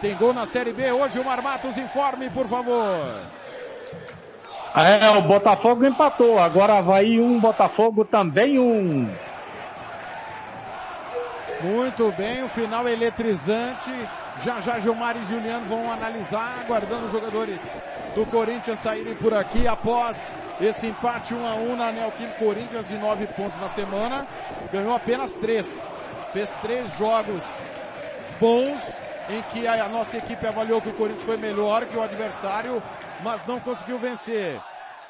Tem gol na Série B hoje, o Marmatos informe, por favor. É, o Botafogo empatou. Agora vai um Botafogo também um. Muito bem, o final eletrizante. Já já Gilmar e Juliano vão analisar, aguardando os jogadores do Corinthians saírem por aqui após esse empate 1 a 1 na Neoquim Corinthians de 9 pontos na semana. Ganhou apenas 3. Fez três jogos bons em que a nossa equipe avaliou que o Corinthians foi melhor que o adversário, mas não conseguiu vencer.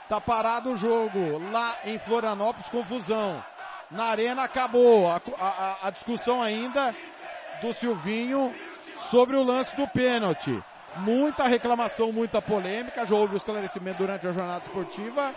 Tá parado o jogo lá em Florianópolis, confusão. Na arena acabou a, a, a discussão ainda do Silvinho sobre o lance do pênalti. Muita reclamação, muita polêmica, já houve esclarecimento durante a jornada esportiva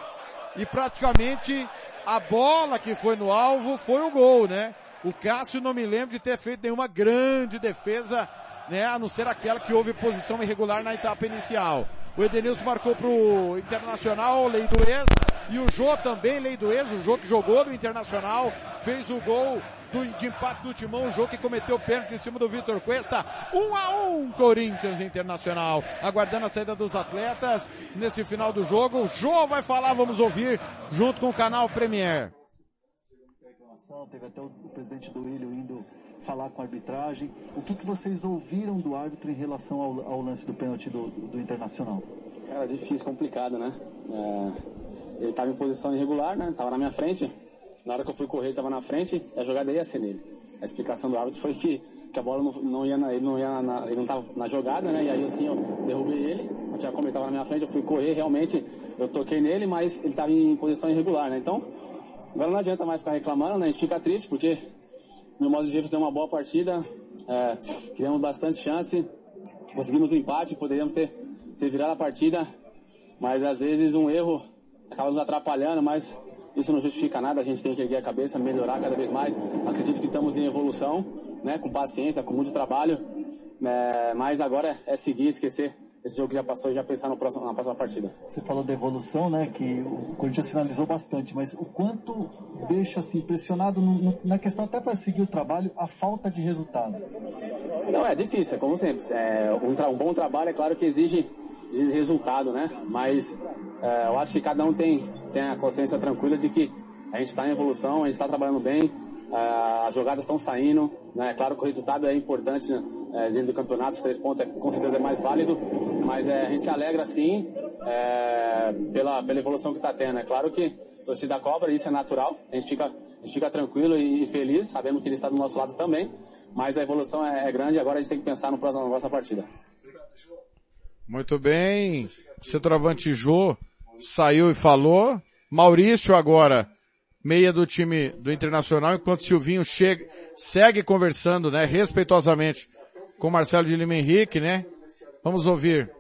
e praticamente a bola que foi no alvo foi o gol, né? O Cássio não me lembro de ter feito nenhuma grande defesa né? A não ser aquela que houve posição irregular na etapa inicial. O Edenilson marcou pro Internacional, lei do ex, e o Jô também, lei do ex, o Jô que jogou no Internacional, fez o gol do, de empate do Timão, o Jô que cometeu pênalti em cima do Vitor Cuesta, um a um, Corinthians Internacional, aguardando a saída dos atletas nesse final do jogo, o Jô vai falar, vamos ouvir, junto com o canal Premier. Teve até o presidente do Willian indo falar com a arbitragem. O que, que vocês ouviram do árbitro em relação ao, ao lance do pênalti do, do, Internacional? Cara, difícil, complicado, né? É, ele estava em posição irregular, né? Tava na minha frente. Na hora que eu fui correr, ele estava na frente e a jogada ia ser nele. A explicação do árbitro foi que, que a bola não, não ia, na, ele não ia na, ele não estava na jogada, né? E aí assim eu derrubei ele. Eu tinha como ele estava na minha frente, eu fui correr, realmente eu toquei nele, mas ele estava em posição irregular, né? Então, agora não adianta mais ficar reclamando, né? A gente fica triste porque no modo de ver, deu uma boa partida, é, criamos bastante chance, conseguimos o um empate, poderíamos ter, ter virado a partida, mas às vezes um erro acaba nos atrapalhando, mas isso não justifica nada, a gente tem que erguer a cabeça, melhorar cada vez mais. Acredito que estamos em evolução, né, com paciência, com muito trabalho, é, mas agora é seguir, esquecer esse jogo que já passou e já pensar no próximo, na próxima partida. Você falou da evolução, né? Que o Corinthians finalizou bastante, mas o quanto deixa assim impressionado no, no, na questão até para seguir o trabalho a falta de resultado? Não, é difícil, é como sempre. É, um, um, bom trabalho é claro que exige, exige resultado, né? Mas é, eu acho que cada um tem, tem a consciência tranquila de que a gente está em evolução, a gente está trabalhando bem, as jogadas estão saindo, né? É claro que o resultado é importante, né? é, dentro do campeonato, os três pontos é, com certeza é mais válido, mas é, a gente se alegra sim é, pela, pela evolução que está tendo. É claro que torcida cobra, isso é natural, a gente fica, a gente fica tranquilo e, e feliz, sabendo que ele está do nosso lado também, mas a evolução é, é grande, agora a gente tem que pensar no próximo, na próxima partida. Muito bem, o centroavante Jô saiu e falou, Maurício agora meia do time do Internacional, enquanto Silvinho chega, segue conversando, né, respeitosamente com Marcelo de Lima Henrique, né? Vamos ouvir.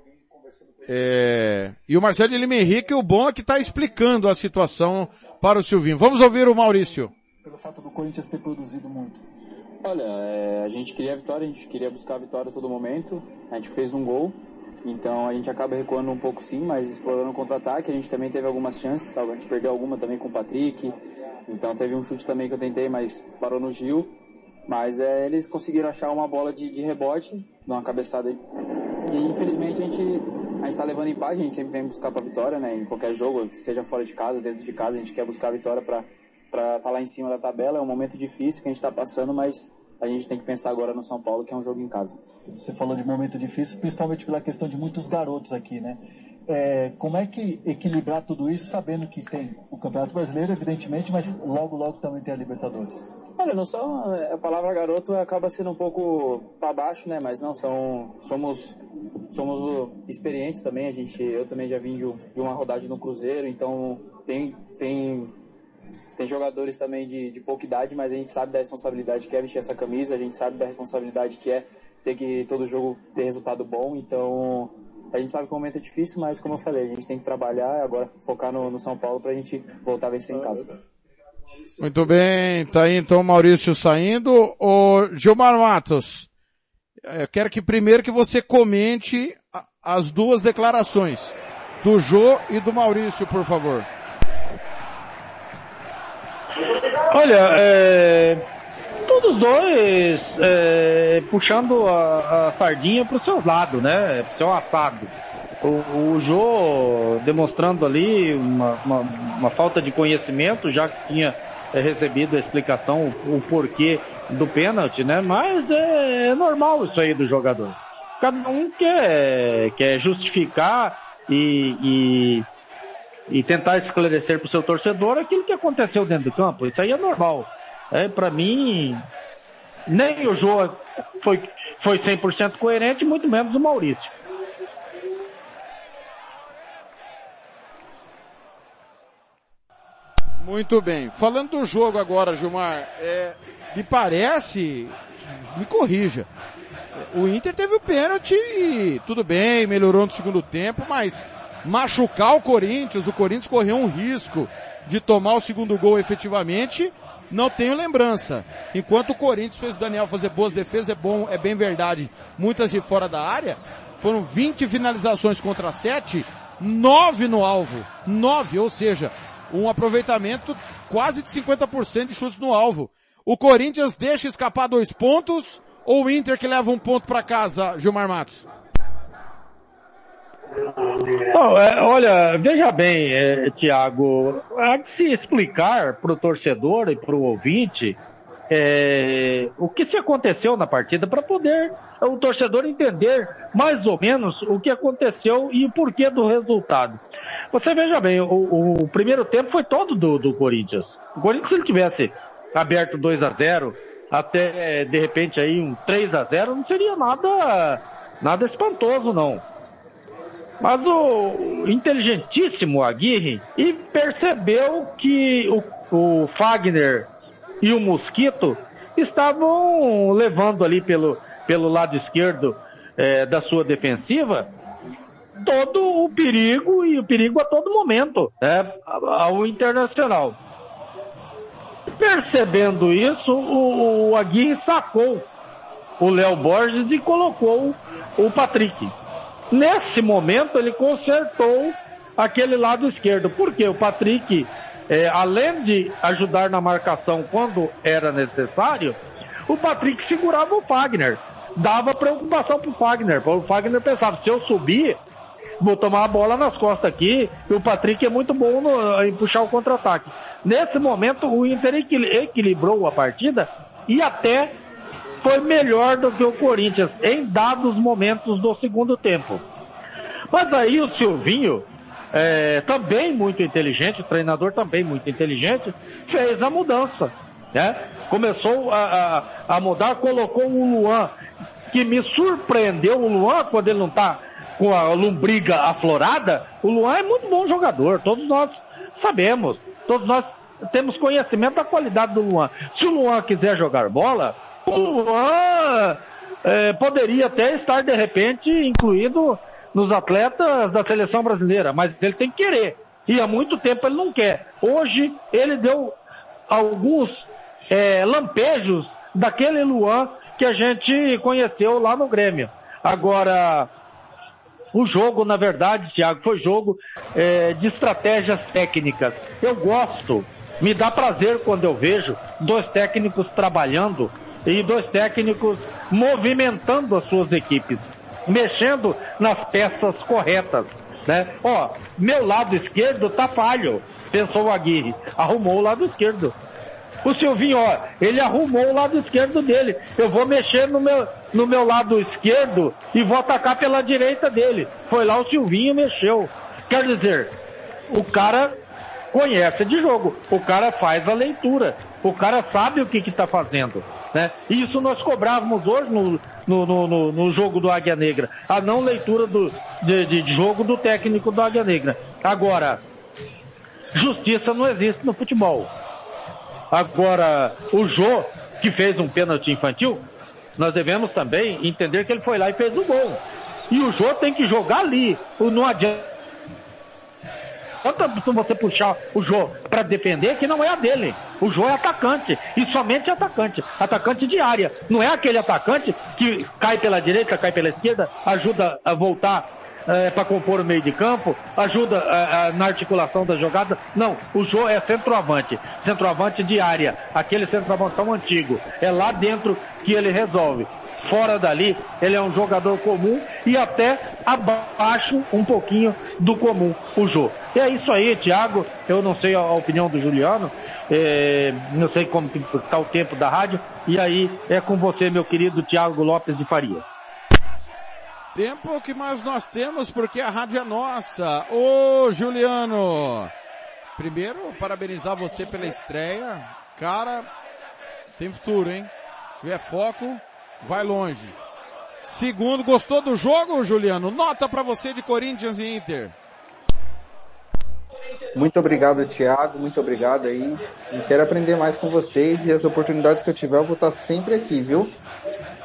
É... E o Marcelo de Lima Henrique, o bom é que está explicando a situação para o Silvinho. Vamos ouvir o Maurício. Pelo fato do Corinthians ter produzido muito. Olha, é, a gente queria a vitória, a gente queria buscar a vitória a todo momento. A gente fez um gol, então a gente acaba recuando um pouco sim, mas explorando o contra-ataque. A gente também teve algumas chances, a gente perdeu alguma também com o Patrick. Então teve um chute também que eu tentei, mas parou no Gil. Mas é, eles conseguiram achar uma bola de, de rebote, uma cabeçada. E infelizmente a gente a está levando empate, a gente sempre vem buscar para vitória, né? Em qualquer jogo, seja fora de casa, dentro de casa, a gente quer buscar a vitória para estar tá lá em cima da tabela. É um momento difícil que a gente está passando, mas a gente tem que pensar agora no São Paulo, que é um jogo em casa. Você falou de momento difícil, principalmente pela questão de muitos garotos aqui, né? É, como é que equilibrar tudo isso, sabendo que tem o Campeonato Brasileiro, evidentemente, mas logo, logo também tem a Libertadores? Olha, não só a palavra garoto acaba sendo um pouco para baixo, né? Mas não são somos somos experientes também. A gente, eu também já vim de, uma rodagem no Cruzeiro, então tem tem tem jogadores também de, de pouca idade, mas a gente sabe da responsabilidade que é vestir essa camisa, a gente sabe da responsabilidade que é ter que todo jogo ter resultado bom, então a gente sabe que o momento é difícil, mas como eu falei, a gente tem que trabalhar e agora focar no, no São Paulo para a gente voltar a vencer em casa. Muito bem, tá aí então o Maurício saindo. O Gilmar Matos, eu quero que primeiro que você comente as duas declarações do Jô e do Maurício, por favor. Olha, é, todos dois é, puxando a, a sardinha para os seus lados, né? Para o seu assado. O, o Jô demonstrando ali uma, uma, uma, falta de conhecimento, já que tinha é, recebido a explicação, o, o porquê do pênalti, né? Mas é, é, normal isso aí do jogador. Cada um quer, quer justificar e, e e tentar esclarecer para o seu torcedor aquilo que aconteceu dentro do campo. Isso aí é normal. É, para mim, nem o Jô foi, foi 100% coerente, muito menos o Maurício. Muito bem. Falando do jogo agora, Gilmar, é, me parece, me corrija, o Inter teve o pênalti e tudo bem, melhorou no segundo tempo, mas machucar o Corinthians, o Corinthians correu um risco de tomar o segundo gol efetivamente, não tenho lembrança. Enquanto o Corinthians fez o Daniel fazer boas defesas, é bom, é bem verdade, muitas de fora da área, foram 20 finalizações contra 7, 9 no alvo. 9, ou seja, um aproveitamento quase de 50% de chutes no alvo. O Corinthians deixa escapar dois pontos ou o Inter que leva um ponto para casa, Gilmar Matos? Não, é, olha, veja bem, é, Tiago, há de se explicar para o torcedor e para o ouvinte é, o que se aconteceu na partida para poder o torcedor entender mais ou menos o que aconteceu e o porquê do resultado. Você veja bem, o, o primeiro tempo foi todo do, do Corinthians. O Corinthians, se ele tivesse aberto 2 a 0 até de repente aí um 3 a 0 não seria nada nada espantoso não. Mas o inteligentíssimo Aguirre e percebeu que o, o Fagner e o Mosquito estavam levando ali pelo, pelo lado esquerdo é, da sua defensiva todo o perigo e o perigo a todo momento né, ao Internacional. Percebendo isso, o, o Aguirre sacou o Léo Borges e colocou o Patrick. Nesse momento, ele consertou aquele lado esquerdo, porque o Patrick, é, além de ajudar na marcação quando era necessário, o Patrick segurava o Fagner, dava preocupação para o Fagner. O Fagner pensava: se eu subir, vou tomar a bola nas costas aqui, e o Patrick é muito bom no, em puxar o contra-ataque. Nesse momento, o Inter equilibrou a partida e até foi melhor do que o Corinthians em dados momentos do segundo tempo. Mas aí o Silvinho, é, também muito inteligente, o treinador também muito inteligente, fez a mudança. Né? Começou a, a, a mudar, colocou o Luan, que me surpreendeu, o Luan, quando ele não está com a lombriga aflorada, o Luan é muito bom jogador, todos nós sabemos, todos nós temos conhecimento da qualidade do Luan. Se o Luan quiser jogar bola, o Luan é, poderia até estar de repente incluído nos atletas da seleção brasileira, mas ele tem que querer. E há muito tempo ele não quer. Hoje ele deu alguns é, lampejos daquele Luan que a gente conheceu lá no Grêmio. Agora, o jogo, na verdade, Thiago, foi jogo é, de estratégias técnicas. Eu gosto, me dá prazer quando eu vejo dois técnicos trabalhando e dois técnicos movimentando as suas equipes, mexendo nas peças corretas. Né? Ó, meu lado esquerdo tá falho, pensou o Aguirre. Arrumou o lado esquerdo. O Silvinho, ó, ele arrumou o lado esquerdo dele. Eu vou mexer no meu, no meu lado esquerdo e vou atacar pela direita dele. Foi lá o Silvinho mexeu. Quer dizer, o cara conhece de jogo, o cara faz a leitura, o cara sabe o que está fazendo. Né? Isso nós cobrávamos hoje no, no, no, no, jogo do Águia Negra, a não leitura do, de, de jogo do técnico do Águia Negra. Agora, justiça não existe no futebol. Agora, o Jô, que fez um pênalti infantil, nós devemos também entender que ele foi lá e fez o gol. E o Jô tem que jogar ali. Não adianta você puxar o Jô para defender, que não é a dele. O Jô é atacante. E somente atacante. Atacante de área. Não é aquele atacante que cai pela direita, cai pela esquerda, ajuda a voltar é, para compor o meio de campo, ajuda é, é, na articulação da jogada. Não, o Jô é centroavante, centroavante de área, aquele centroavante tão antigo. É lá dentro que ele resolve. Fora dali, ele é um jogador comum e até abaixo um pouquinho do comum, o Jô. E é isso aí, Thiago. Eu não sei a opinião do Juliano, é, não sei como está o tempo da rádio. E aí é com você, meu querido Thiago Lopes de Farias. Tempo que mais nós temos, porque a rádio é nossa. Ô, Juliano! Primeiro, parabenizar você pela estreia. Cara, tem futuro, hein? Se tiver foco, vai longe. Segundo, gostou do jogo, Juliano? Nota para você de Corinthians e Inter. Muito obrigado, Thiago. Muito obrigado aí. Eu quero aprender mais com vocês e as oportunidades que eu tiver, eu vou estar sempre aqui, viu?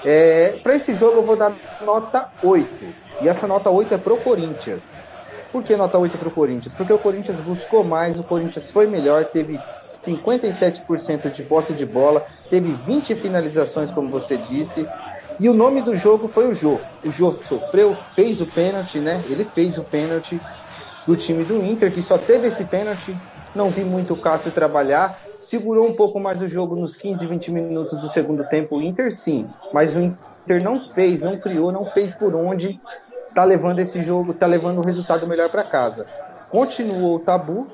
É, para esse jogo eu vou dar nota 8. E essa nota 8 é pro Corinthians. Por que nota 8 pro Corinthians? Porque o Corinthians buscou mais, o Corinthians foi melhor, teve 57% de posse de bola, teve 20 finalizações, como você disse. E o nome do jogo foi o Jô. O Jô sofreu, fez o pênalti, né? Ele fez o pênalti do time do Inter, que só teve esse pênalti. Não vi muito o Cássio trabalhar segurou um pouco mais o jogo nos 15, 20 minutos do segundo tempo. O Inter sim, mas o Inter não fez, não criou, não fez por onde tá levando esse jogo, tá levando o resultado melhor para casa. Continuou o tabu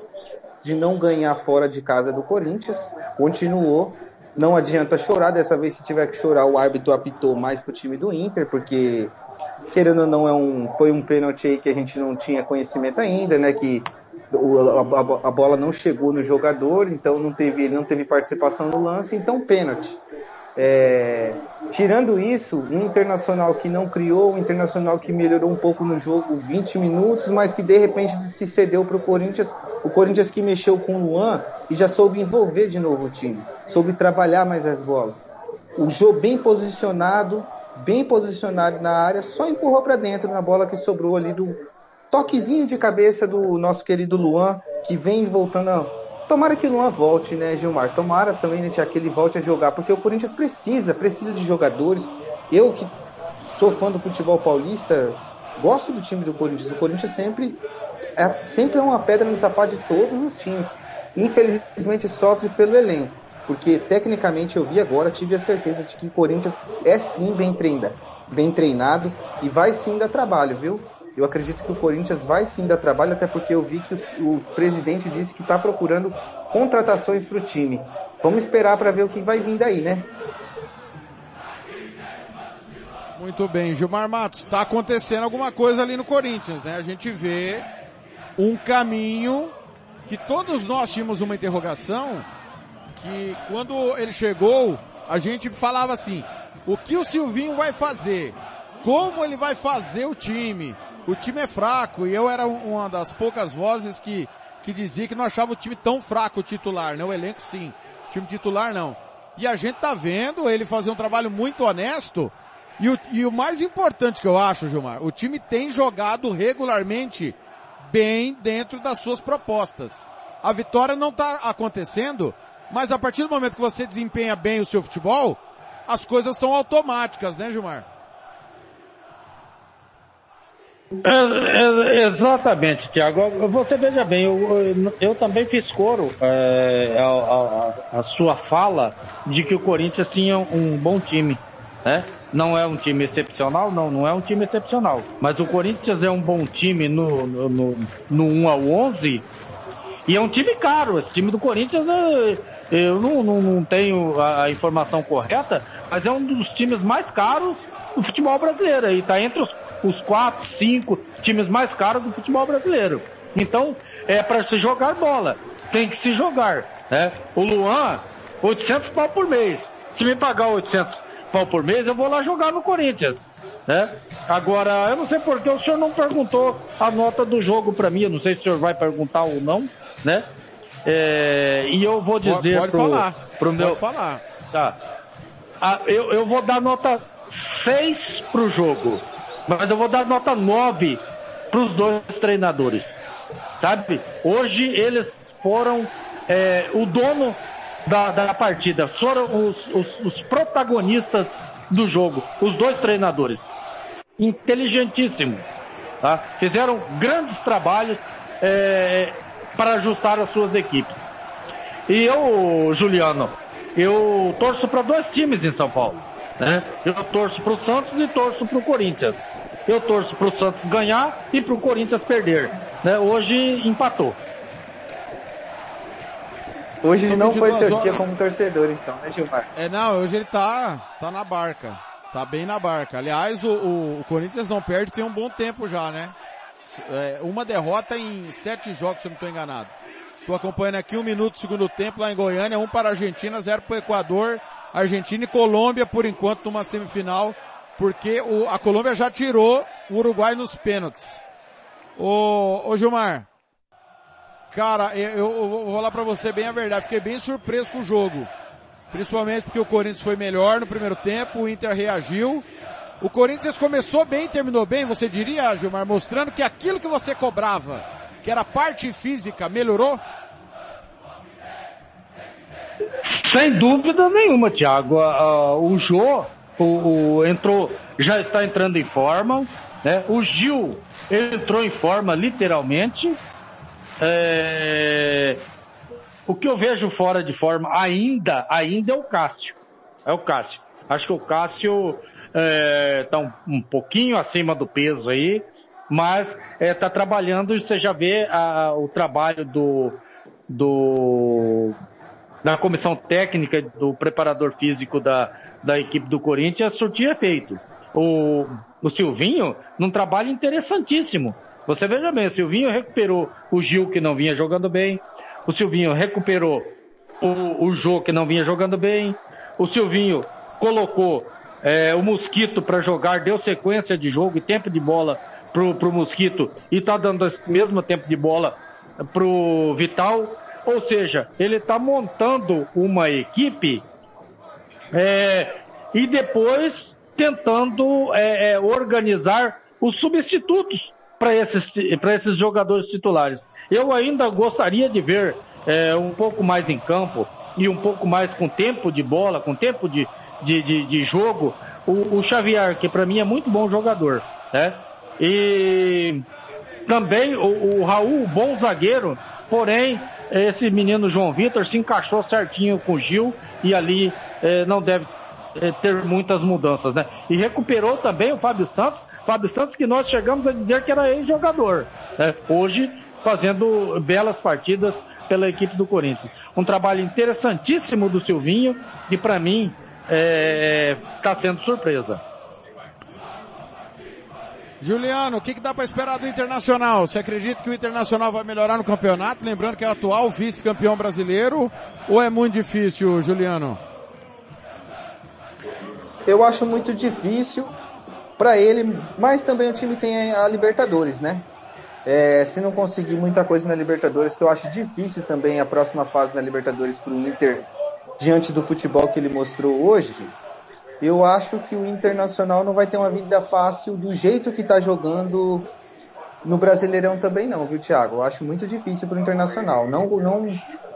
de não ganhar fora de casa do Corinthians, continuou. Não adianta chorar, dessa vez se tiver que chorar, o árbitro apitou mais pro time do Inter, porque querendo ou não é um foi um pênalti aí que a gente não tinha conhecimento ainda, né, que a, bola não chegou no jogador, então não teve, ele não teve participação no lance, então pênalti. É, tirando isso, um internacional que não criou, um internacional que melhorou um pouco no jogo, 20 minutos, mas que de repente se cedeu para o Corinthians, o Corinthians que mexeu com o Luan e já soube envolver de novo o time, soube trabalhar mais as bolas. O jogo bem posicionado, bem posicionado na área, só empurrou para dentro na bola que sobrou ali do, toquezinho de cabeça do nosso querido Luan, que vem voltando. Tomara que o Luan volte, né, Gilmar? Tomara também né, que ele volte a jogar, porque o Corinthians precisa, precisa de jogadores. Eu que sou fã do futebol paulista, gosto do time do Corinthians. O Corinthians sempre é, sempre é uma pedra no sapato de todos os times. Infelizmente sofre pelo elenco, porque tecnicamente eu vi agora, tive a certeza de que o Corinthians é sim bem treinado, bem treinado e vai sim dar trabalho, viu? Eu acredito que o Corinthians vai sim dar trabalho, até porque eu vi que o, o presidente disse que está procurando contratações para o time. Vamos esperar para ver o que vai vir daí, né? Muito bem, Gilmar Matos, está acontecendo alguma coisa ali no Corinthians, né? A gente vê um caminho que todos nós tínhamos uma interrogação, que quando ele chegou, a gente falava assim, o que o Silvinho vai fazer? Como ele vai fazer o time? O time é fraco e eu era uma das poucas vozes que, que dizia que não achava o time tão fraco o titular, né? O elenco sim, o time titular não. E a gente tá vendo ele fazer um trabalho muito honesto e o, e o mais importante que eu acho, Gilmar, o time tem jogado regularmente bem dentro das suas propostas. A vitória não tá acontecendo, mas a partir do momento que você desempenha bem o seu futebol, as coisas são automáticas, né, Gilmar? É, é, exatamente, Tiago. Você veja bem, eu, eu, também fiz coro é, a, a, a, sua fala de que o Corinthians tinha um bom time. Né? Não é um time excepcional, não, não é um time excepcional. Mas o Corinthians é um bom time no, no, no, no 1 ao 11 e é um time caro. Esse time do Corinthians, é, eu não, não, não tenho a informação correta, mas é um dos times mais caros do futebol brasileiro. E está entre os, os quatro, cinco times mais caros do futebol brasileiro. Então, é para se jogar bola. Tem que se jogar. Né? O Luan, 800 pau por mês. Se me pagar 800 pau por mês, eu vou lá jogar no Corinthians. Né? Agora, eu não sei porque o senhor não perguntou a nota do jogo para mim. Eu não sei se o senhor vai perguntar ou não, né? É, e eu vou dizer pode pro, falar. pro meu. Pode falar. Tá. Ah, eu, eu vou dar nota 6 pro jogo. Mas eu vou dar nota 9 pros dois treinadores. Sabe? Hoje eles foram é, o dono da, da partida. Foram os, os, os protagonistas do jogo. Os dois treinadores. Inteligentíssimos. Tá? Fizeram grandes trabalhos é, para ajustar as suas equipes. E eu, Juliano, eu torço para dois times em São Paulo. Né? Eu torço para o Santos e torço para o Corinthians. Eu torço para o Santos ganhar e para o Corinthians perder. Né? Hoje empatou. Hoje São não foi 22 seu dia horas. como torcedor, então, né, Gilmar? É, não, hoje ele tá, tá na barca. Tá bem na barca. Aliás, o, o, o Corinthians não perde tem um bom tempo já, né? É, uma derrota em sete jogos, se eu não estou enganado. Estou acompanhando aqui um minuto do segundo tempo lá em Goiânia, um para a Argentina, zero para o Equador, Argentina e Colômbia por enquanto numa semifinal, porque o, a Colômbia já tirou o Uruguai nos pênaltis. Ô, ô Gilmar, cara, eu, eu- eu vou falar para você bem a verdade, fiquei bem surpreso com o jogo. Principalmente porque o Corinthians foi melhor no primeiro tempo, o Inter reagiu. O Corinthians começou bem, terminou bem, você diria, Gilmar, mostrando que aquilo que você cobrava, que era parte física, melhorou? Sem dúvida nenhuma, Thiago. Ah, o Jô o, o- entrou, já está entrando em forma. Né? O Gil entrou em forma, literalmente. É, O que eu vejo fora de forma ainda, ainda é o Cássio. É o Cássio. Acho que o Cássio está um, um pouquinho acima do peso aí, mas está trabalhando. Você já vê ah, o trabalho do, do da comissão técnica do preparador físico da, da equipe do Corinthians surtir efeito. O, o Silvinho, num trabalho interessantíssimo. Você veja bem, o Silvinho recuperou o Gil, que não vinha jogando bem. O Silvinho recuperou o, o Jô, que não vinha jogando bem. O Silvinho colocou é, o Mosquito para jogar, deu sequência de jogo e tempo de bola pro, pro Mosquito e tá dando esse mesmo tempo de bola pro Vital. Ou seja, ele está montando uma equipe é, e depois tentando é, é, organizar os substitutos para esses, esses jogadores titulares. Eu ainda gostaria de ver é, um pouco mais em campo e um pouco mais com tempo de bola, com tempo de, de, de, de jogo, o, o Xavier, que para mim é muito bom jogador. Né? E também o, o Raul, bom zagueiro, porém, esse menino João Vitor se encaixou certinho com o Gil e ali eh, não deve eh, ter muitas mudanças, né? E recuperou também o Fábio Santos, Fábio Santos que nós chegamos a dizer que era ex-jogador, né? Hoje fazendo belas partidas pela equipe do Corinthians. Um trabalho interessantíssimo do Silvinho e para mim está sendo surpresa. Juliano, o que, que dá para esperar do Internacional? Você acredita que o Internacional vai melhorar no campeonato? Lembrando que é o atual vice-campeão brasileiro. Ou é muito difícil, Juliano? Eu acho muito difícil para ele, mas também o time tem a Libertadores, né? É, se não conseguir muita coisa na Libertadores, que eu acho difícil também a próxima fase na Libertadores para o Inter, diante do futebol que ele mostrou hoje, eu acho que o Internacional não vai ter uma vida fácil do jeito que está jogando no Brasileirão também não, viu, Thiago? Eu acho muito difícil para o Internacional. Não, não,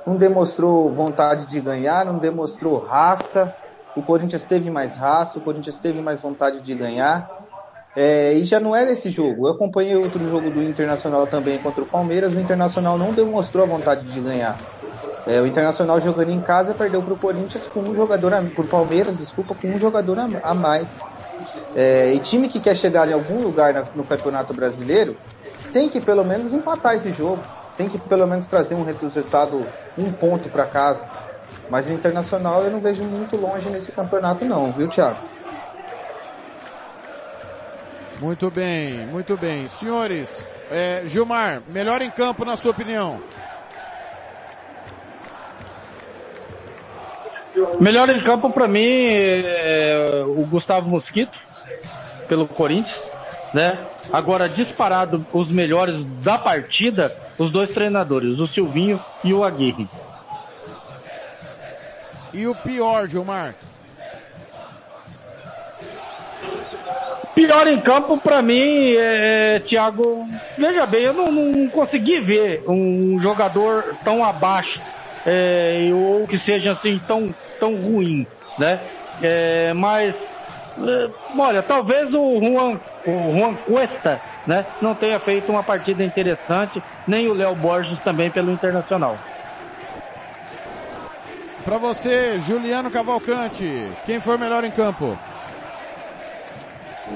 não demonstrou vontade de ganhar, não demonstrou raça. O Corinthians teve mais raça, o Corinthians teve mais vontade de ganhar. É, e já não era esse jogo. Eu acompanhei outro jogo do Internacional também contra o Palmeiras. O Internacional não demonstrou a vontade de ganhar. É, o Internacional jogando em casa perdeu para o Corinthians com um jogador, a, pro Palmeiras, desculpa, com um jogador a, a mais. É, e time que quer chegar em algum lugar na, no Campeonato Brasileiro tem que pelo menos empatar esse jogo. Tem que pelo menos trazer um resultado, um ponto para casa. Mas o Internacional eu não vejo muito longe nesse campeonato não, viu, Thiago? Muito bem, muito bem. Senhores, é, Gilmar, melhor em campo na sua opinião? Melhor em campo para mim é o Gustavo Mosquito, pelo Corinthians. né? Agora, disparado os melhores da partida, os dois treinadores, o Silvinho e o Aguirre. E o pior, Gilmar? Pior em campo para mim é, é, Thiago. Veja bem, eu não, não, consegui ver um jogador tão abaixo é, ou que seja assim tão, tão ruim, né? É, mas é, olha, talvez o Juan, o Juan Cuesta, né, não tenha feito uma partida interessante, nem o Léo Borges também pelo Internacional. Para você, Juliano Cavalcante, quem foi melhor em campo?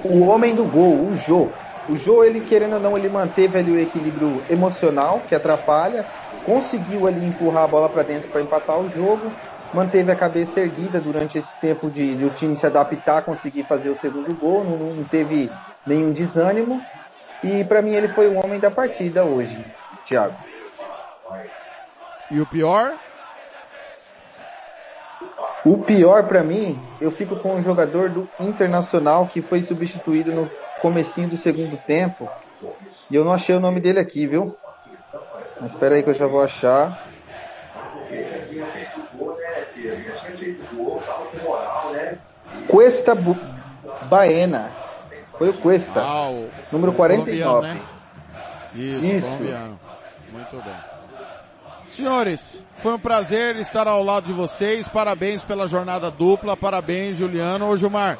o homem do gol, o Jô. O Jô, ele querendo ou não, ele manteve ali o equilíbrio emocional, que atrapalha, conseguiu ali empurrar a bola para dentro para empatar o jogo, manteve a cabeça erguida durante esse tempo de, de o time se adaptar, conseguir fazer o segundo gol, não, não teve nenhum desânimo. E para mim ele foi o homem da partida hoje, Thiago. E o pior? O pior para mim, eu fico com o jogador do Internacional que foi substituído no comecinho do segundo tempo. E eu não achei o nome dele aqui, viu? Mas espera aí que eu já vou achar. Cuesta Baena. Foi o Cuesta. Ah, o número 49. Né? Isso, Isso. Muito bem. Senhores, foi um prazer estar ao lado de vocês. Parabéns pela jornada dupla. Parabéns, Juliano. Ô, Gilmar,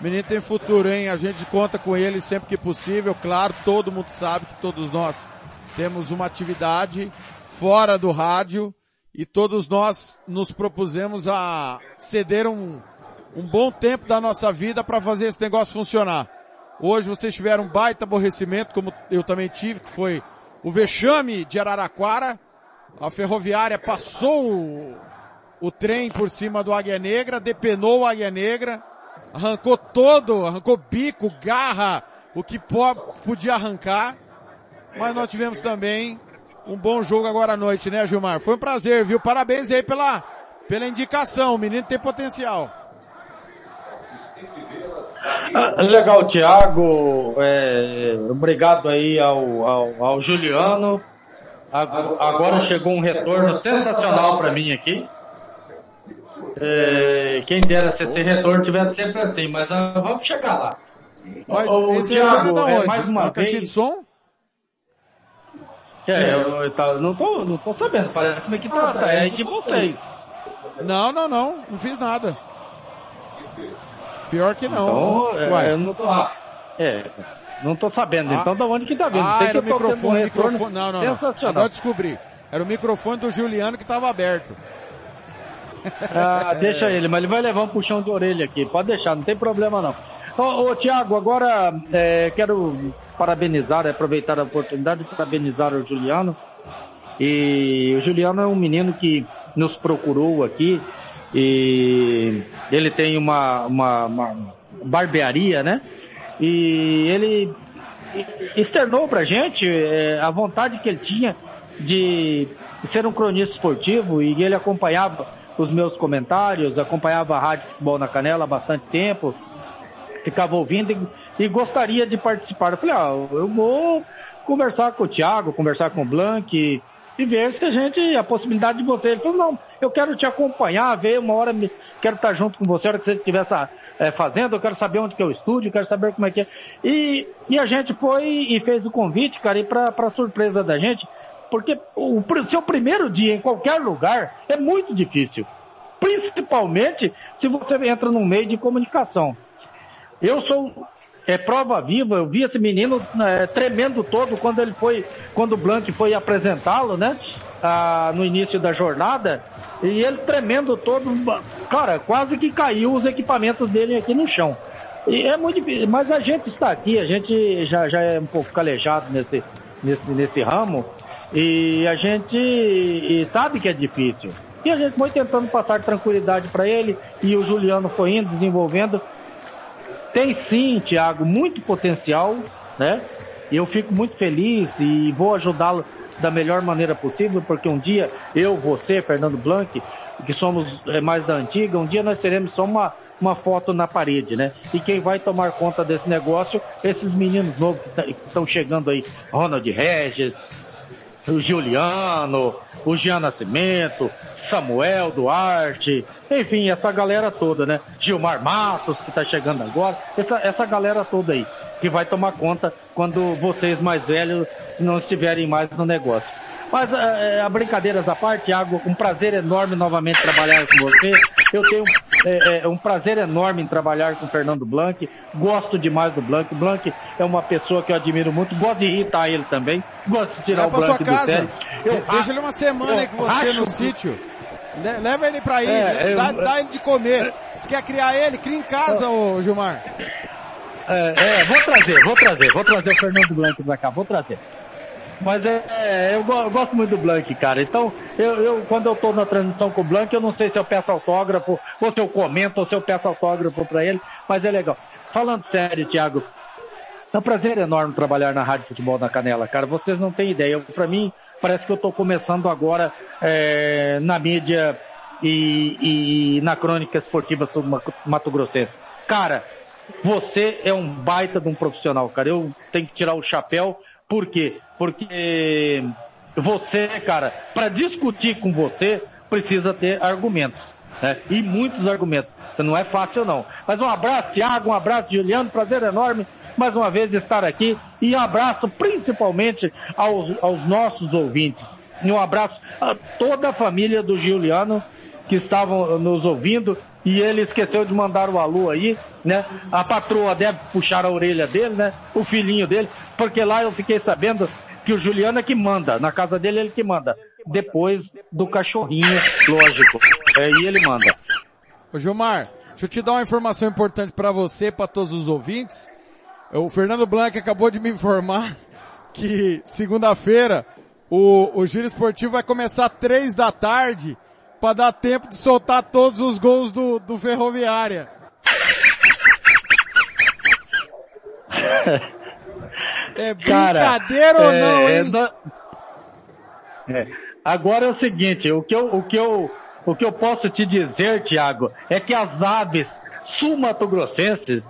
menino tem futuro, hein? A gente conta com ele sempre que possível. Claro, todo mundo sabe que todos nós temos uma atividade fora do rádio e todos nós nos propusemos a ceder um, um bom tempo da nossa vida para fazer esse negócio funcionar. Hoje vocês tiveram um baita aborrecimento, como eu também tive, que foi o vexame de Araraquara a ferroviária passou o, o trem por cima do Águia Negra, depenou o Águia Negra, arrancou todo, arrancou bico, garra, o que podia arrancar. Mas nós tivemos também um bom jogo agora à noite, né, Gilmar? Foi um prazer, viu? Parabéns aí pela, pela indicação. O menino tem potencial. Ah, legal, Thiago. É, obrigado aí ao, ao, ao Juliano. Agora chegou um retorno sensacional para mim aqui. É, quem dera se esse retorno tivesse sempre assim, mas uh, vamos chegar lá. Mas o, esse Thiago, é, é mais uma vez. de som? É, eu, eu, eu, não, tô, não tô sabendo, parece que tá, tá, é de vocês. Não, não, não, não fiz nada. Pior que não. Então, é, Uai. não tô. É, não tô sabendo, ah. então da onde que tá vindo? Ah, Sei era o microfone, um microfone. Não, não, não. Agora descobri. Era o microfone do Juliano que tava aberto. Ah, deixa ele, mas ele vai levar um puxão de orelha aqui. Pode deixar, não tem problema não. Ô, ô Tiago, agora é, quero parabenizar, aproveitar a oportunidade de parabenizar o Juliano. E o Juliano é um menino que nos procurou aqui e ele tem uma, uma, uma barbearia, né? E ele externou pra gente é, a vontade que ele tinha de ser um cronista esportivo e ele acompanhava os meus comentários, acompanhava a Rádio Futebol na Canela há bastante tempo, ficava ouvindo e, e gostaria de participar. Eu falei, ah, eu vou conversar com o Thiago, conversar com o Blanc e, e ver se a gente, a possibilidade de você. Ele falou, não, eu quero te acompanhar, ver uma hora, quero estar junto com você, a hora que você estiver é, fazendo, eu quero saber onde que é o estúdio, quero saber como é que é. E, e a gente foi e fez o convite, cara, e pra surpresa da gente, porque o, seu primeiro dia em qualquer lugar é muito difícil. Principalmente se você entra num meio de comunicação. Eu sou é prova viva. Eu vi esse menino é, tremendo todo quando ele foi, quando o Blanc foi apresentá-lo, né? Ah, no início da jornada. E ele tremendo todo, cara, quase que caiu os equipamentos dele aqui no chão. E é muito difícil, mas a gente está aqui, a gente já, já é um pouco calejado nesse, nesse, nesse ramo, e a gente e sabe que é difícil. E a gente foi tentando passar tranquilidade para ele, e o Juliano foi indo, desenvolvendo. Tem sim, Thiago, muito potencial, né? Eu fico muito feliz e vou ajudá-lo da melhor maneira possível, porque um dia eu, você, Fernando Blanc, que somos é, mais da antiga, um dia nós seremos só uma, uma foto na parede, né? E quem vai tomar conta desse negócio, esses meninos novos que estão chegando aí, Ronald Regis, o Juliano, o Jean Nascimento, Samuel Duarte, enfim, essa galera toda, né? Gilmar Matos, que tá chegando agora, essa, essa galera toda aí, que vai tomar conta quando vocês mais velhos não estiverem mais no negócio. Mas é, a brincadeiras à parte, Thiago, um prazer enorme novamente trabalhar com você. Eu tenho é, é, um prazer enorme trabalhar com o Fernando Blanc. Gosto demais do Blanc. Blanc é uma pessoa que eu admiro muito. Gosto de irritar ele também. Gosto de tirar o Blanc do sério. Eu, Deixa ele uma semana aí com você no sítio. Leva ele pra ir, é, dá, eu, dá, ele de comer. Se quer criar ele, cria em casa, ô Gilmar. É, é, vou trazer, vou trazer, vou trazer o Fernando Blanc pra cá, vou trazer. Mas é, é eu, gosto muito do Blank, cara. Então, eu, eu, quando eu tô na transmissão com o Blank, eu não sei se eu peço autógrafo, ou se eu comento, ou se eu peço autógrafo para ele, mas é legal. Falando sério, Thiago, é um prazer enorme trabalhar na Rádio Futebol na Canela, cara. Vocês não têm ideia. Para mim, parece que eu tô começando agora é, na mídia e, e, na crônica esportiva sobre Mato Grossense. Cara, você é um baita de um profissional, cara. Eu tenho que tirar o chapéu por quê? Porque você, cara, para discutir com você, precisa ter argumentos. Né? E muitos argumentos. Não é fácil, não. Mas um abraço, Tiago, um abraço, Juliano. Prazer enorme mais uma vez estar aqui. E um abraço principalmente aos, aos nossos ouvintes. E um abraço a toda a família do Juliano que estavam nos ouvindo e ele esqueceu de mandar o alô aí, né? A patroa deve puxar a orelha dele, né? O filhinho dele, porque lá eu fiquei sabendo que o Juliano é que manda, na casa dele ele que manda. Depois do cachorrinho, lógico. É, e ele manda. Ô Gilmar, deixa eu te dar uma informação importante para você, para todos os ouvintes. O Fernando Blanc acabou de me informar que segunda-feira o, o giro esportivo vai começar três da tarde para dar tempo de soltar todos os gols do, do Ferroviária. É brincadeira Cara, ou é, não, hein? É, é, agora é o seguinte, o que eu, o que eu, o que eu posso te dizer, Tiago, é que as aves sul-mato-grossenses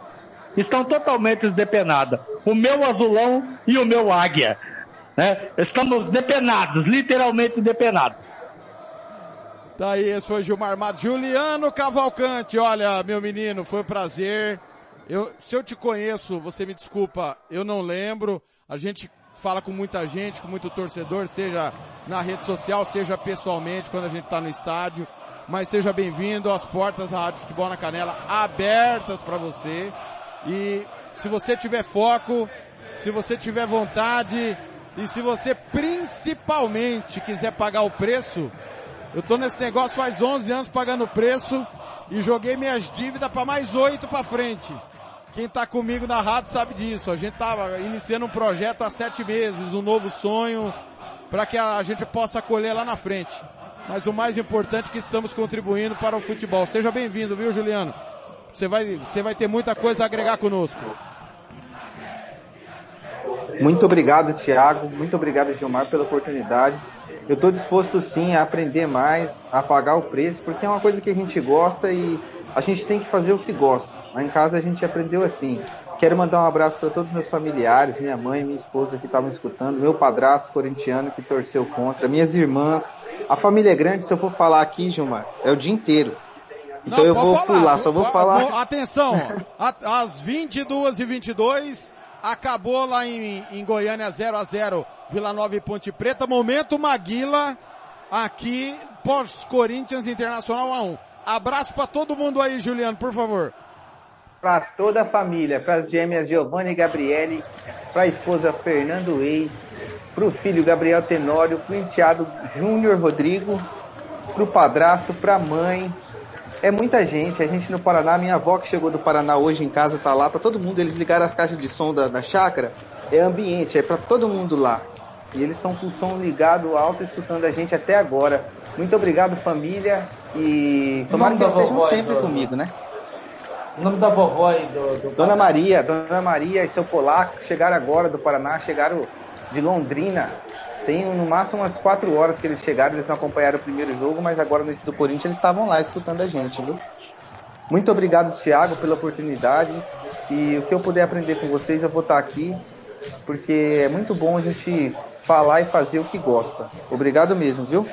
estão totalmente despenadas. O meu azulão e o meu águia. Né? Estamos depenados, literalmente depenados. Tá aí, esse foi Gilmar Matos. Juliano Cavalcante, olha, meu menino, foi um prazer. Eu, se eu te conheço, você me desculpa, eu não lembro. A gente fala com muita gente, com muito torcedor, seja na rede social, seja pessoalmente, quando a gente está no estádio. Mas seja bem-vindo, as portas da Rádio Futebol na Canela abertas para você. E se você tiver foco, se você tiver vontade e se você principalmente quiser pagar o preço, eu tô nesse negócio faz 11 anos pagando preço e joguei minhas dívidas para mais oito para frente. Quem tá comigo na rádio sabe disso. A gente tava iniciando um projeto há sete meses, um novo sonho para que a gente possa colher lá na frente. Mas o mais importante é que estamos contribuindo para o futebol. Seja bem-vindo, viu, Juliano? Você vai, você vai ter muita coisa a agregar conosco. Muito obrigado, Thiago. Muito obrigado, Gilmar, pela oportunidade eu estou disposto sim a aprender mais, a pagar o preço, porque é uma coisa que a gente gosta e a gente tem que fazer o que gosta. Lá em casa a gente aprendeu assim. Quero mandar um abraço para todos os meus familiares, minha mãe, minha esposa que estavam escutando, meu padrasto corintiano que torceu contra, minhas irmãs. A família é grande, se eu for falar aqui, Gilmar, é o dia inteiro. Então Não, eu vou falar, pular, só vou falar. Atenção, às 22 e 22 acabou lá em, em Goiânia 0 a 0 Vila Nova e Ponte Preta. Momento Maguila aqui pós Corinthians Internacional a 1. Abraço para todo mundo aí, Juliano, por favor. Para toda a família, para as gêmeas Giovanni e Gabriele, para a esposa Fernando Eis, para o filho Gabriel Tenório, para o enteado Júnior Rodrigo, para o padrasto, para a mãe, é muita gente. A gente no Paraná, minha avó que chegou do Paraná hoje em casa tá lá, tá todo mundo. Eles ligaram as caixas de som da, da chácara. É ambiente, é para todo mundo lá. E eles estão com o som ligado alto, escutando a gente até agora. Muito obrigado, família. E tomara que eles estejam sempre do... comigo, né? O nome da vovó aí do, do Dona Maria, Dona Maria e seu polaco chegaram agora do Paraná, chegaram de Londrina. Tem no máximo umas quatro horas que eles chegaram, eles não acompanharam o primeiro jogo, mas agora nesse do Corinthians eles estavam lá escutando a gente, viu? Muito obrigado, Thiago, pela oportunidade. E o que eu puder aprender com vocês, eu vou estar aqui, porque é muito bom a gente falar e fazer o que gosta. Obrigado mesmo, viu?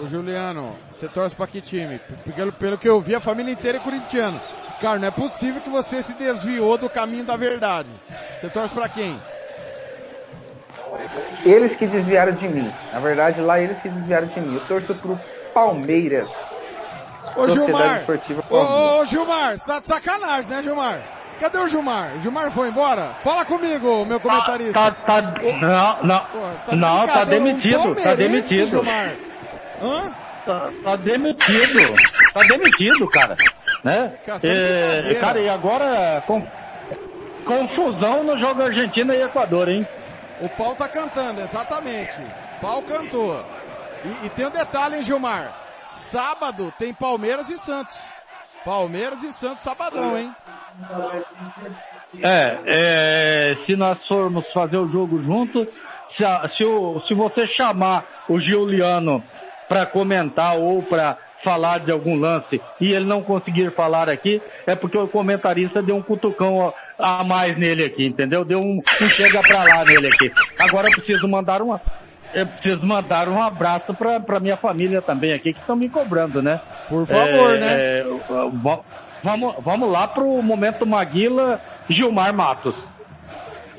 Ô Juliano, você torce pra que time? Pelo, pelo que eu vi, a família inteira é corintiana. Cara, não é possível que você se desviou do caminho da verdade. Você torce pra quem? Eles que desviaram de mim. Na verdade, lá eles que desviaram de mim. Eu torço pro Palmeiras. Ô Gilmar, Esportiva ô, ô Gilmar, você tá de sacanagem, né Gilmar? Cadê o Gilmar? O Gilmar foi embora? Fala comigo, meu comentarista. Tá, tá, tá não, não, Pô, tá não, tá demitido, um tá demitido. Gilmar. Hã? Tá, tá, demitido, tá demitido, cara. Né? Cara, é, cara e agora com, confusão no jogo Argentina e Equador, hein? O pau tá cantando, exatamente. Pau cantou. E, e tem um detalhe, hein, Gilmar? Sábado tem Palmeiras e Santos. Palmeiras e Santos sabadão, hein? É, é se nós formos fazer o jogo junto, se, se, o, se você chamar o Giuliano para comentar ou para falar de algum lance e ele não conseguir falar aqui, é porque o comentarista deu um cutucão a mais nele aqui, entendeu? Deu um, um chega pra lá nele aqui. Agora eu preciso mandar uma, eu preciso mandar um abraço pra, pra minha família também aqui, que estão me cobrando, né? Por favor, é, né? É, vamos, vamos lá pro momento Maguila Gilmar Matos.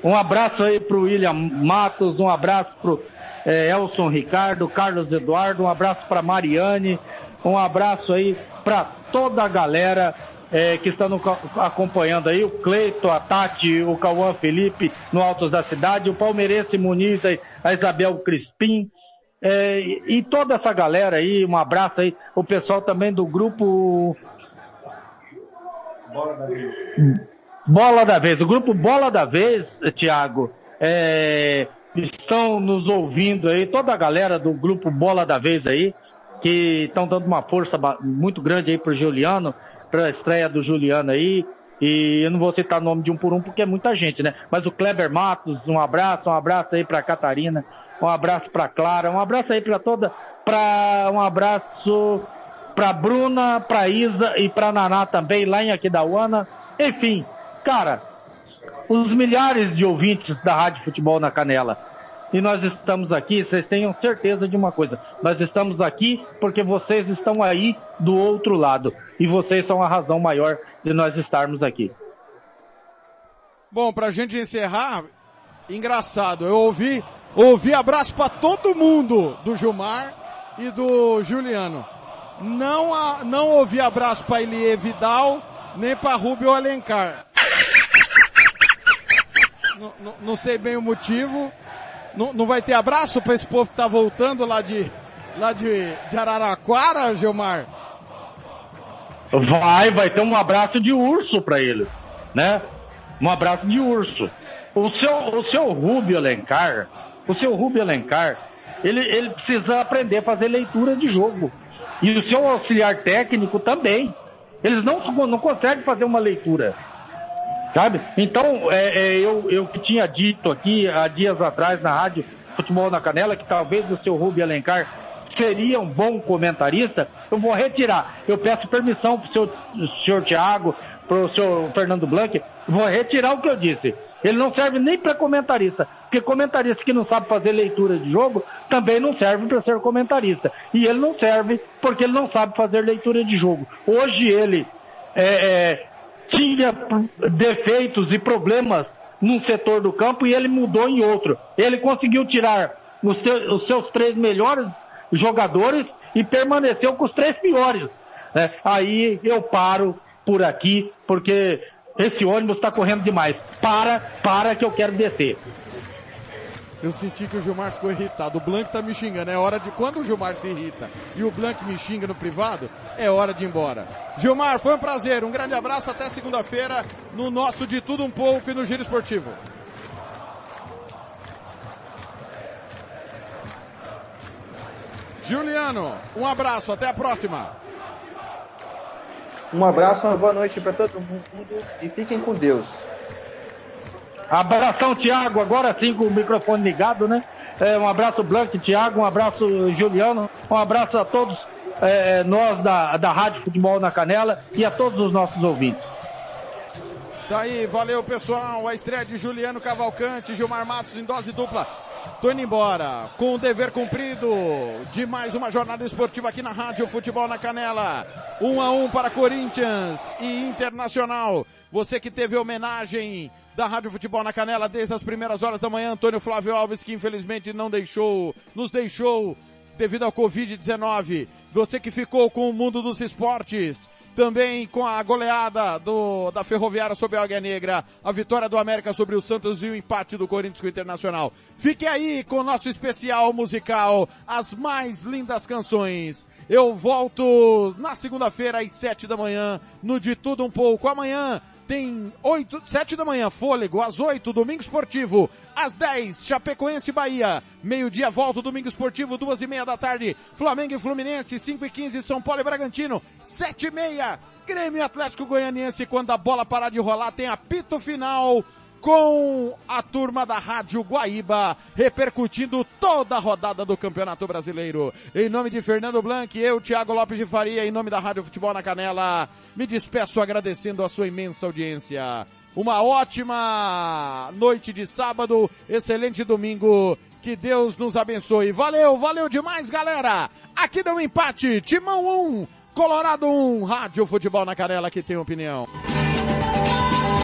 Um abraço aí pro William Matos, um abraço pro é, Elson Ricardo, Carlos Eduardo, um abraço para Mariane, um abraço aí para toda a galera é, que está acompanhando aí, o Cleito, a Tati, o Cauã Felipe no Altos da Cidade, o Palmeirense Muniz, a Isabel Crispim, é, e toda essa galera aí, um abraço aí, o pessoal também do grupo Bola da Vez. Bola da Vez, o grupo Bola da Vez, Tiago, é, estão nos ouvindo aí, toda a galera do grupo Bola da Vez aí, que estão dando uma força muito grande aí pro Juliano, para a estreia do Juliano aí. E eu não vou citar o nome de um por um porque é muita gente, né? Mas o Kleber Matos, um abraço, um abraço aí para Catarina, um abraço para Clara, um abraço aí para toda, para um abraço para Bruna, para Isa e para Naná também lá em Aquidauana. Enfim, cara, os milhares de ouvintes da Rádio Futebol na Canela e nós estamos aqui, vocês tenham certeza de uma coisa: nós estamos aqui porque vocês estão aí do outro lado e vocês são a razão maior de nós estarmos aqui. Bom, pra gente encerrar, engraçado, eu ouvi, ouvi abraço para todo mundo do Gilmar e do Juliano. Não, a, não ouvi abraço para Elie Vidal, nem para Rubio Alencar. Não, não, sei bem o motivo, não, não vai ter abraço para esse povo que tá voltando lá de, lá de, de Araraquara, Gilmar? Vai, vai ter um abraço de urso para eles, né? Um abraço de urso. O seu, o seu Rubio Alencar, o seu Rubio Alencar, ele, ele precisa aprender a fazer leitura de jogo. E o seu auxiliar técnico também. Eles não, não conseguem fazer uma leitura. Sabe? Então, é, é, eu, eu que tinha dito aqui há dias atrás na rádio Futebol na Canela que talvez o seu Rubio Alencar seria um bom comentarista, eu vou retirar. Eu peço permissão para o seu, senhor Tiago, para o senhor Fernando Blanc, vou retirar o que eu disse. Ele não serve nem para comentarista, porque comentarista que não sabe fazer leitura de jogo também não serve para ser comentarista. E ele não serve porque ele não sabe fazer leitura de jogo. Hoje ele é, é, tinha defeitos e problemas num setor do campo e ele mudou em outro. Ele conseguiu tirar os, os seus três melhores jogadores e permaneceu com os três piores. Né? Aí eu paro por aqui, porque esse ônibus está correndo demais. Para, para que eu quero descer. Eu senti que o Gilmar ficou irritado. O Blanc tá me xingando. É hora de. Quando o Gilmar se irrita e o Blanc me xinga no privado, é hora de ir embora. Gilmar, foi um prazer. Um grande abraço. Até segunda-feira no nosso De Tudo Um Pouco e no Giro Esportivo. Juliano, um abraço. Até a próxima. Um abraço, uma boa noite para todo mundo e fiquem com Deus. Abração, Thiago, agora sim com o microfone ligado, né? É, um abraço, Blanc, Thiago, um abraço, Juliano, um abraço a todos é, nós da, da Rádio Futebol na Canela e a todos os nossos ouvintes. Tá aí, valeu pessoal. A estreia de Juliano Cavalcante, Gilmar Matos em dose dupla. Tô indo embora com o dever cumprido de mais uma jornada esportiva aqui na Rádio Futebol na Canela. Um a um para Corinthians e Internacional. Você que teve homenagem da Rádio Futebol na Canela desde as primeiras horas da manhã, Antônio Flávio Alves, que infelizmente não deixou, nos deixou devido ao Covid-19. Você que ficou com o mundo dos esportes, também com a goleada do, da Ferroviária sobre a Águia Negra, a vitória do América sobre o Santos e o empate do Corinthians com o Internacional. Fique aí com o nosso especial musical, as mais lindas canções. Eu volto na segunda-feira às sete da manhã, no De Tudo Um Pouco. Amanhã tem oito, sete da manhã, fôlego, às oito, domingo esportivo, às dez, Chapecoense Bahia, meio-dia volta, domingo esportivo, duas e meia da tarde, Flamengo e Fluminense, cinco e quinze, São Paulo e Bragantino, sete e meia, Grêmio Atlético Goianiense, quando a bola parar de rolar, tem apito final, com a turma da Rádio Guaíba, repercutindo toda a rodada do Campeonato Brasileiro. Em nome de Fernando Blanc, eu, Thiago Lopes de Faria, em nome da Rádio Futebol na Canela, me despeço agradecendo a sua imensa audiência. Uma ótima noite de sábado, excelente domingo. Que Deus nos abençoe. Valeu, valeu demais, galera. Aqui deu um empate. Timão 1, Colorado 1, Rádio Futebol na Canela que tem opinião.